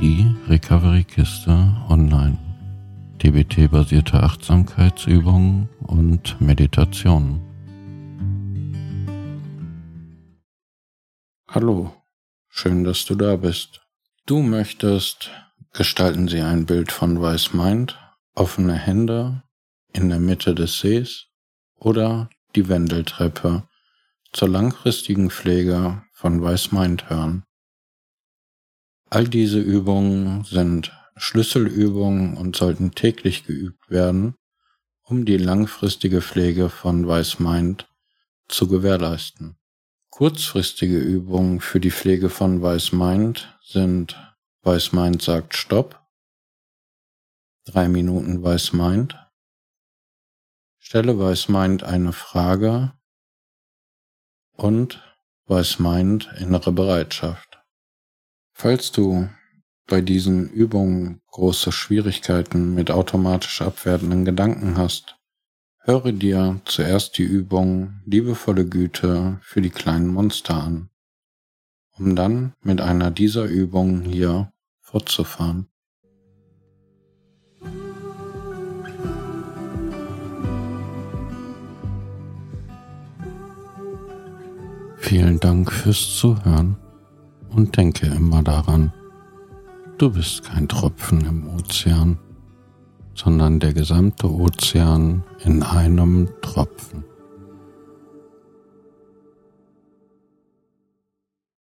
die Recovery-Kiste online. DBT-basierte Achtsamkeitsübungen und Meditationen. Hallo, schön, dass du da bist. Du möchtest, gestalten Sie ein Bild von Weiß Mind, offene Hände in der Mitte des Sees oder die Wendeltreppe zur langfristigen Pflege von Weiß Mind hören. All diese Übungen sind Schlüsselübungen und sollten täglich geübt werden, um die langfristige Pflege von Weiß Mind zu gewährleisten. Kurzfristige Übungen für die Pflege von Weiß Mind sind Weiß Mind sagt Stopp, drei Minuten Weiß Mind, stelle Weiß Mind eine Frage und Weiß Mind innere Bereitschaft. Falls du bei diesen Übungen große Schwierigkeiten mit automatisch abwertenden Gedanken hast, höre dir zuerst die Übung liebevolle Güte für die kleinen Monster an, um dann mit einer dieser Übungen hier fortzufahren. Vielen Dank fürs Zuhören und denke immer daran, du bist kein Tropfen im Ozean, sondern der gesamte Ozean in einem Tropfen.